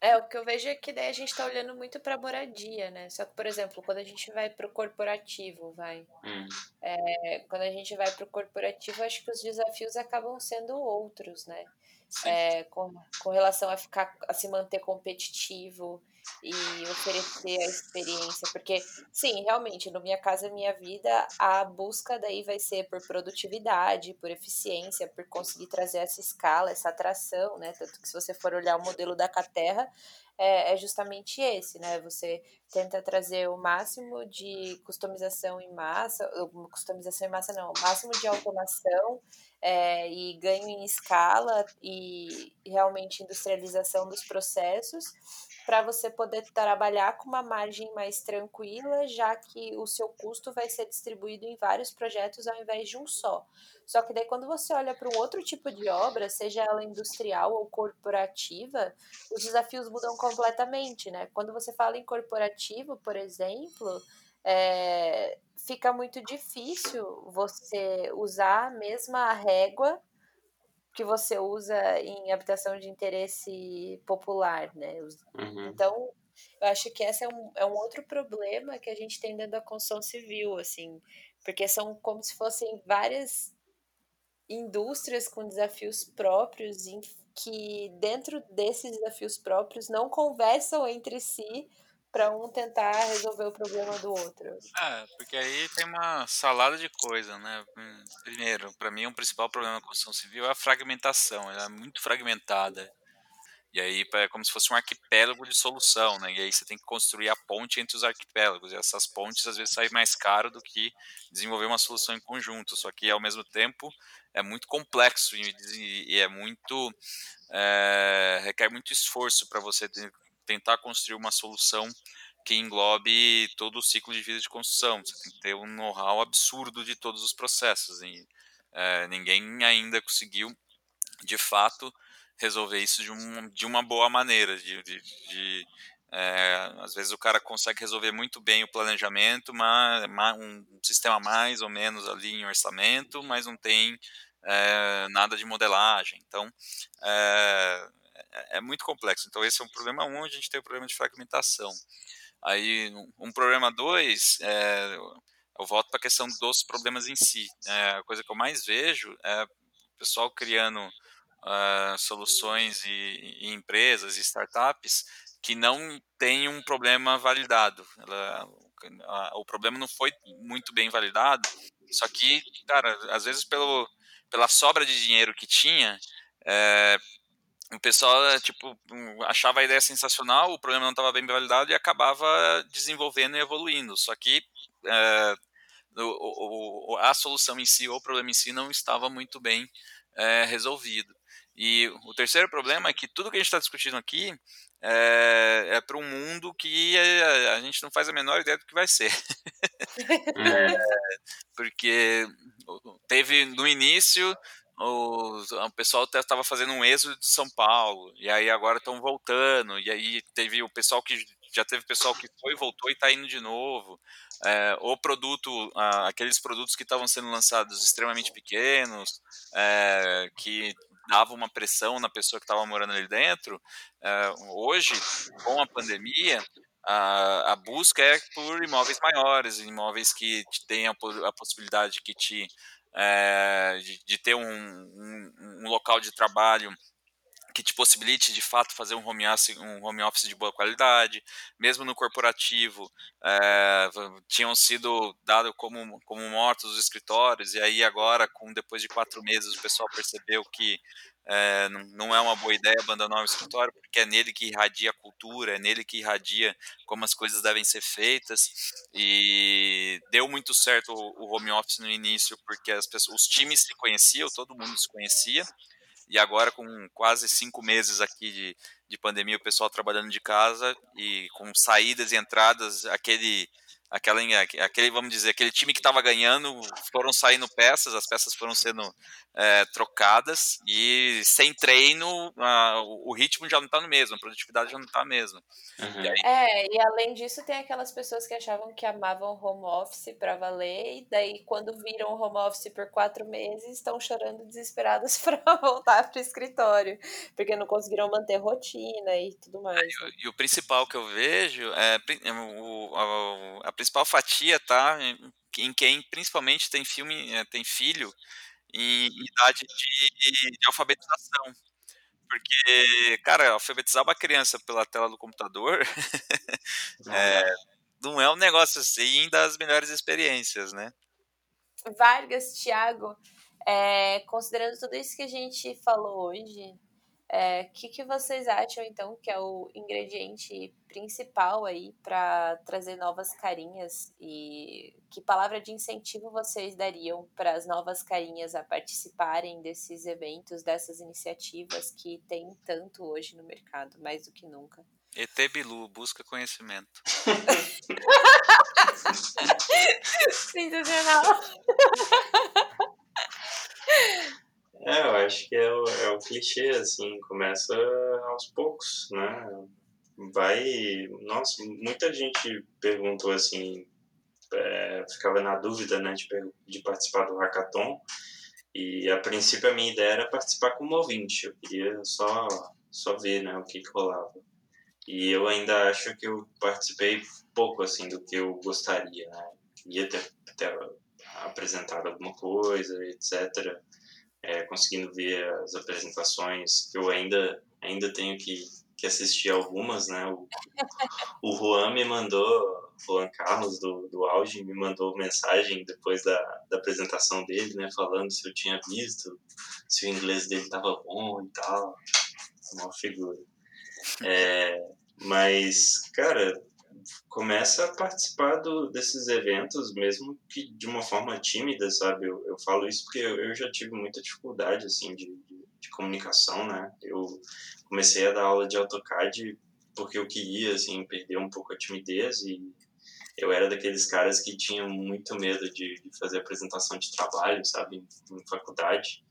É, o que eu vejo é que daí a gente está olhando muito para moradia, né? Só que, por exemplo, quando a gente vai para o corporativo, vai. Hum. É, quando a gente vai para o corporativo, acho que os desafios acabam sendo outros, né? É, com, com relação a ficar a se manter competitivo e oferecer a experiência, porque sim, realmente, no minha casa minha vida, a busca daí vai ser por produtividade, por eficiência, por conseguir trazer essa escala, essa atração, né? Tanto que se você for olhar o modelo da Caterra, é, é justamente esse, né? Você tenta trazer o máximo de customização em massa, customização em massa não, o máximo de automação é, e ganho em escala e realmente industrialização dos processos para você poder trabalhar com uma margem mais tranquila, já que o seu custo vai ser distribuído em vários projetos ao invés de um só. Só que daí quando você olha para um outro tipo de obra, seja ela industrial ou corporativa, os desafios mudam completamente, né? Quando você fala em corporativo, por exemplo, é, fica muito difícil você usar a mesma régua que você usa em habitação de interesse popular, né? Uhum. Então, eu acho que esse é um, é um outro problema que a gente tem dentro da construção civil, assim, porque são como se fossem várias indústrias com desafios próprios em que dentro desses desafios próprios não conversam entre si para um tentar resolver o problema do outro. É, porque aí tem uma salada de coisa, né? Primeiro, para mim, o um principal problema da construção civil é a fragmentação, ela é muito fragmentada. E aí é como se fosse um arquipélago de solução, né? E aí você tem que construir a ponte entre os arquipélagos. E essas pontes às vezes saem mais caro do que desenvolver uma solução em conjunto. Só que ao mesmo tempo é muito complexo e, é muito é, requer muito esforço para você tentar construir uma solução que englobe todo o ciclo de vida de construção. Você tem que ter um know-how absurdo de todos os processos. E, é, ninguém ainda conseguiu, de fato, resolver isso de, um, de uma boa maneira. De, de, de é, às vezes o cara consegue resolver muito bem o planejamento, mas um sistema mais ou menos ali em orçamento, mas não tem é, nada de modelagem. Então, é, é, é muito complexo. Então, esse é um problema um, a gente tem o um problema de fragmentação. Aí, um problema dois, é, eu volto para a questão dos problemas em si. É, a coisa que eu mais vejo é o pessoal criando uh, soluções e, e, empresas e startups que não tem um problema validado. Ela, o problema não foi muito bem validado, só que, cara, às vezes pelo, pela sobra de dinheiro que tinha, é, o pessoal tipo achava a ideia sensacional, o problema não estava bem validado e acabava desenvolvendo e evoluindo. Só que é, o, o, a solução em si ou o problema em si não estava muito bem é, resolvido. E o terceiro problema é que tudo que a gente está discutindo aqui é, é para um mundo que a, a, gente não faz a menor ideia do que vai ser. [laughs] é, [laughs] porque teve no início o, o pessoal estava fazendo um êxodo de São Paulo, e aí agora estão voltando, e aí teve o pessoal que já teve pessoal que foi, voltou e está indo de novo. É, o produto, aqueles produtos que estavam sendo lançados extremamente pequenos, é, que dava uma pressão na pessoa que estava morando ali dentro. É, hoje, com a pandemia, a, a, busca é por imóveis maiores, imóveis que tenham a possibilidade que te é, de, de, ter um, um, um, local de trabalho que te possibilite de fato fazer um home office, um home office de boa qualidade, mesmo no corporativo é, tinham sido dados como, como mortos os escritórios e aí agora com depois de quatro meses o pessoal percebeu que é, não é uma boa ideia abandonar o escritório porque é nele que irradia a cultura, é nele que irradia como as coisas devem ser feitas. E deu muito certo o, o home office no início porque as pessoas, os times se conheciam, todo mundo se conhecia. E agora, com quase cinco meses aqui de, de pandemia, o pessoal trabalhando de casa e com saídas e entradas, aquele, aquela, aquele vamos dizer, aquele time que estava ganhando, foram saindo peças, as peças foram sendo é, trocadas e sem treino, a, o ritmo já não está no mesmo, a produtividade já não está a mesma. Uhum. E aí... É, e além disso, tem aquelas pessoas que achavam que amavam home office para valer, e daí, quando viram home office por quatro meses, estão chorando desesperadas [laughs] para voltar para o escritório, porque não conseguiram manter rotina e tudo mais. É, e, o, e, o principal que eu vejo é, é o, a, a principal fatia tá em quem principalmente tem filme, é, tem filho em idade de, de alfabetização. Porque, cara, alfabetizar uma criança pela tela do computador [laughs] é, não é um negócio assim das melhores experiências, né? Vargas, Thiago, é, considerando tudo isso que a gente falou hoje, o é, que, que vocês acham, então, que é o ingrediente principal aí para trazer novas carinhas? E que palavra de incentivo vocês dariam para as novas carinhas a participarem desses eventos, dessas iniciativas que tem tanto hoje no mercado, mais do que nunca? ET Bilu, busca conhecimento. [laughs] Sensacional! [laughs] É, eu acho que é o, é o clichê, assim, começa aos poucos, né? Vai. Nossa, muita gente perguntou assim, é, ficava na dúvida, né, de, de participar do hackathon. E a princípio a minha ideia era participar como ouvinte, eu queria só, só ver, né, o que, que rolava. E eu ainda acho que eu participei pouco, assim, do que eu gostaria, né? Queria ter, ter apresentado alguma coisa, etc é, conseguindo ver as apresentações, eu ainda, ainda tenho que, que assistir algumas, né? O, o Juan me mandou, Juan Carlos do, do Auge me mandou mensagem depois da, da apresentação dele, né? Falando se eu tinha visto, se o inglês dele estava bom e tal. Uma figura. É, mas, cara, começa a participar do, desses eventos, mesmo que de uma forma tímida, sabe? Eu, eu falo isso porque eu, eu, já tive muita dificuldade, assim, de, de, de, comunicação, né? Eu comecei a dar aula de AutoCAD porque eu queria, assim, perder um pouco a timidez e eu era daqueles caras que tinham muito medo de, de fazer apresentação de trabalho, sabe? Em, em faculdade.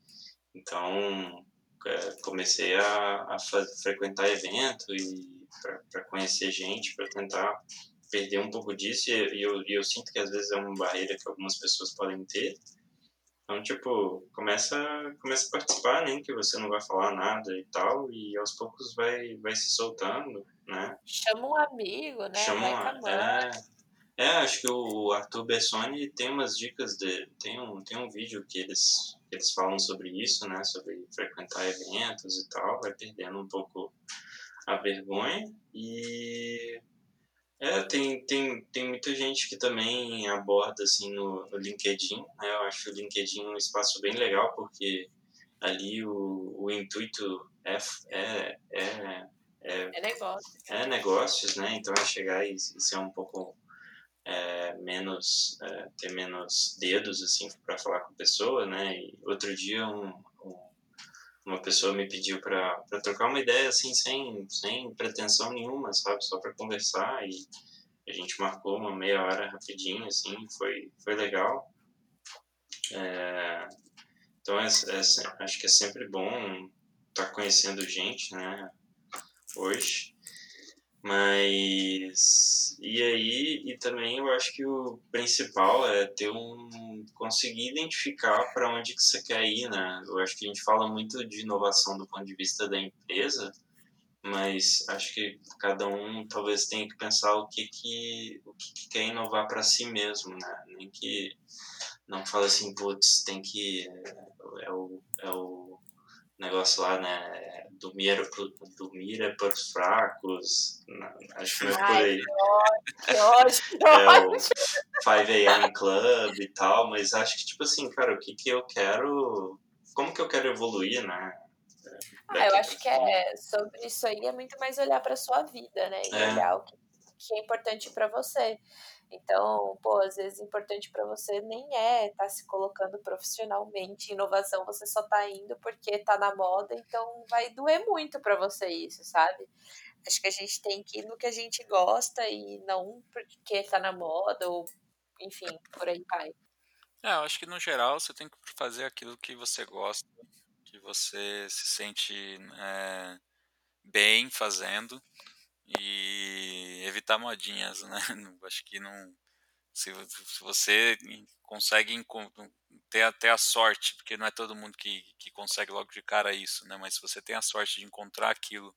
Então, é, comecei a, a frequentar evento e para conhecer gente, para tentar perder um pouco disso. E eu, eu sinto que às vezes é uma barreira que algumas pessoas podem ter. Então, tipo, começa, começa a participar, nem né, que você não vai falar nada e tal, e aos poucos vai, vai se soltando, né? Chama um amigo, né? Chama, vai é, é, acho que o Arthur Bessoni tem umas dicas de tem um tem um vídeo que eles eles falam sobre isso, né, sobre frequentar eventos e tal, vai perdendo um pouco a vergonha e é, tem, tem, tem muita gente que também aborda assim no, no LinkedIn, né? Eu acho o LinkedIn um espaço bem legal porque ali o, o intuito é, é, é, é, é negócio. É negócios, né? Então é chegar e, e ser um pouco é, menos é, ter menos dedos assim para falar com a pessoa, né? E outro dia um, um, uma pessoa me pediu para trocar uma ideia assim sem sem pretensão nenhuma, sabe? Só para conversar e a gente marcou uma meia hora rapidinho assim, foi foi legal. É, então é, é, acho que é sempre bom estar tá conhecendo gente, né? Hoje. Mas e aí e também eu acho que o principal é ter um conseguir identificar para onde que você quer ir, né? Eu acho que a gente fala muito de inovação do ponto de vista da empresa, mas acho que cada um talvez tenha que pensar o que que o que, que quer inovar para si mesmo, né? Nem que não fala assim, putz, tem que é, é o é o negócio lá, né? Dormir, dormir é para os fracos. Acho que é por aí. Que ótimo, é o 5 a.m. Club e tal, mas acho que, tipo assim, cara, o que, que eu quero. Como que eu quero evoluir, né? Ah, eu acho que é sobre isso aí é muito mais olhar para sua vida, né? E é. olhar o que, que é importante para você. Então, pô, às vezes importante para você nem é estar tá se colocando profissionalmente. Inovação você só tá indo porque tá na moda, então vai doer muito para você isso, sabe? Acho que a gente tem que ir no que a gente gosta e não porque tá na moda ou enfim, por aí vai. É, eu acho que no geral você tem que fazer aquilo que você gosta, que você se sente é, bem fazendo e evitar modinhas, né? [laughs] Acho que não. Se, se você consegue ter até a sorte, porque não é todo mundo que, que consegue logo de cara isso, né? Mas se você tem a sorte de encontrar aquilo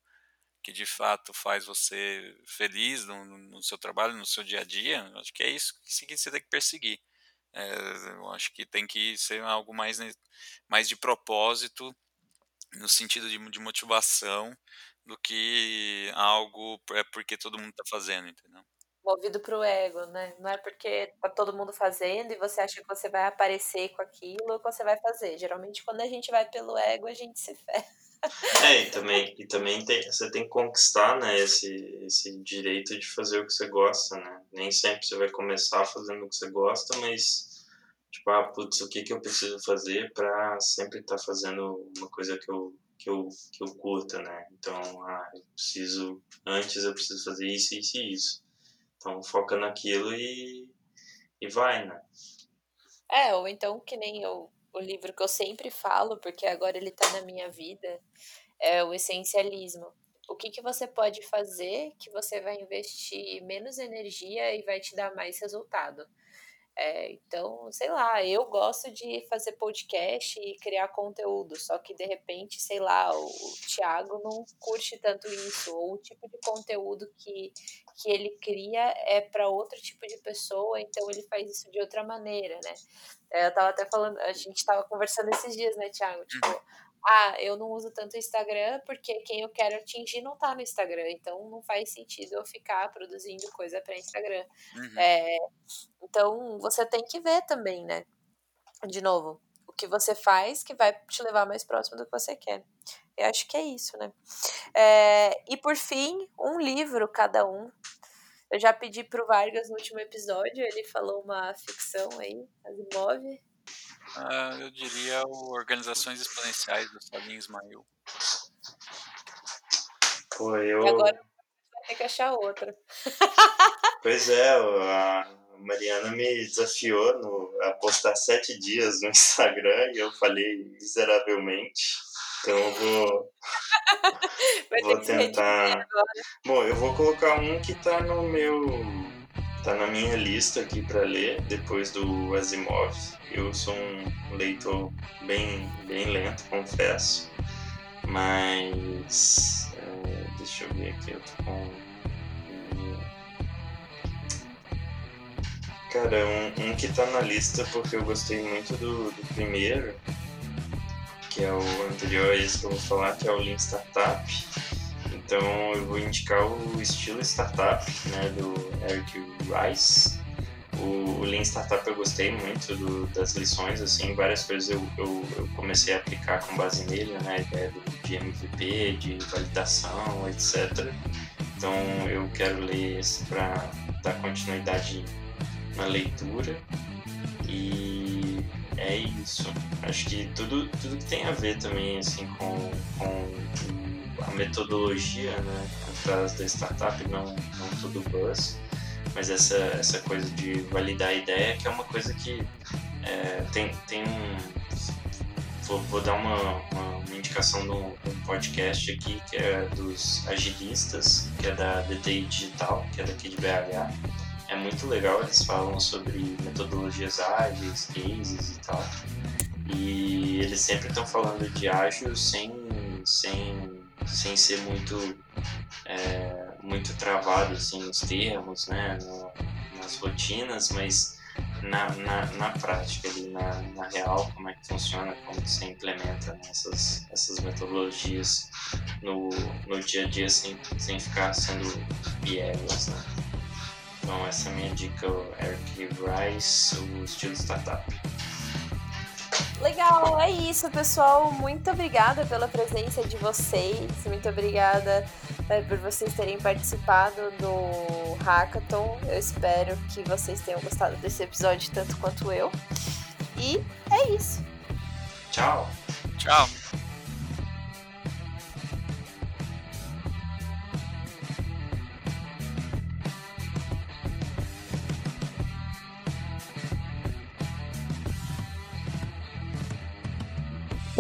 que de fato faz você feliz no, no seu trabalho, no seu dia a dia, acho que é isso que você tem que perseguir. É, eu acho que tem que ser algo mais, mais de propósito, no sentido de, de motivação, do que algo é porque todo mundo está fazendo, entendeu? Movido para o ego, né? Não é porque tá todo mundo fazendo e você acha que você vai aparecer com aquilo que você vai fazer. Geralmente, quando a gente vai pelo ego, a gente se ferra. É, e [laughs] também, e também tem, você tem que conquistar né, esse, esse direito de fazer o que você gosta, né? Nem sempre você vai começar fazendo o que você gosta, mas, tipo, ah, putz, o que, que eu preciso fazer para sempre estar tá fazendo uma coisa que eu, que eu, que eu curta, né? Então, ah, eu preciso, antes eu preciso fazer isso, isso e isso. Então, foca naquilo e, e vai, né? É, ou então que nem eu, o livro que eu sempre falo, porque agora ele tá na minha vida, é o essencialismo. O que, que você pode fazer que você vai investir menos energia e vai te dar mais resultado? É, então, sei lá, eu gosto de fazer podcast e criar conteúdo, só que de repente, sei lá, o, Thiago não curte tanto isso, ou o tipo de conteúdo que, que ele cria é para outro tipo de pessoa, então ele faz isso de outra maneira, né? É, eu tava até falando, a gente tava conversando esses dias, né, Thiago? Tipo, uhum. Ah, eu não uso tanto o Instagram porque quem eu quero atingir não tá no Instagram, então não faz sentido eu ficar produzindo coisa para Instagram. Uhum. É, então, você tem que ver também, né? De novo, o que você faz que vai te levar mais próximo do que você quer. Eu acho que é isso, né? É, e por fim, um livro cada um. Eu já pedi pro Vargas no último episódio, ele falou uma ficção aí, Asimov. Ah, eu diria o Organizações Exponenciais do Salim Ismail. Pô, eu... E agora vai ter que achar outra. [laughs] Pois é, a Mariana me desafiou no, a postar sete dias no Instagram e eu falei miseravelmente. Então eu vou, [laughs] vou tentar. Bom, eu vou colocar um que tá no meu. Tá na minha lista aqui para ler, depois do Asimov. Eu sou um leitor bem, bem lento, confesso. Mas. É, deixa eu ver aqui, eu tô com Cara, um, um que tá na lista porque eu gostei muito do, do primeiro, que é o anterior a esse que eu vou falar, que é o Lean Startup. Então eu vou indicar o estilo startup, né, do Eric Rice. O, o Lean Startup eu gostei muito do, das lições, assim, várias coisas eu, eu, eu, comecei a aplicar com base nele, né, a ideia de MVP, de validação, etc. Então eu quero ler esse para dar continuidade na leitura e é isso. Acho que tudo, tudo que tem a ver também assim com, com a metodologia né, atrás da startup, não, não tudo buzz, mas essa, essa coisa de validar a ideia, que é uma coisa que é, tem, tem um. Vou, vou dar uma, uma, uma indicação de um, podcast aqui, que é dos agilistas, que é da DTI Digital, que é daqui de BH. É muito legal, eles falam sobre metodologias ágeis, cases e tal. E eles sempre estão falando de ágil sem, sem sem ser muito é, muito travado assim nos termos, né, no, nas rotinas, mas na, na, na prática ali, na, na real, como é que funciona, como você implementa né, essas, essas metodologias no, no dia a dia sem, sem ficar sendo piegas, né. Então essa é a minha dica, Eric Rice, o estilo startup. Legal, é isso, pessoal. Muito obrigada pela presença de vocês. Muito obrigada é, por vocês terem participado do Hackathon. Eu espero que vocês tenham gostado desse episódio tanto quanto eu. E é isso. Tchau. Tchau.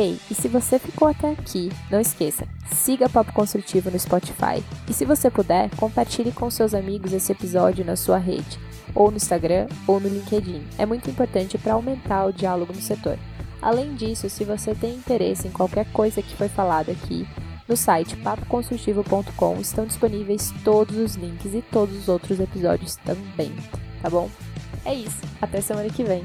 Ei, e se você ficou até aqui, não esqueça, siga Papo Construtivo no Spotify. E se você puder, compartilhe com seus amigos esse episódio na sua rede, ou no Instagram, ou no LinkedIn. É muito importante para aumentar o diálogo no setor. Além disso, se você tem interesse em qualquer coisa que foi falada aqui, no site papoconstrutivo.com estão disponíveis todos os links e todos os outros episódios também, tá bom? É isso, até semana que vem.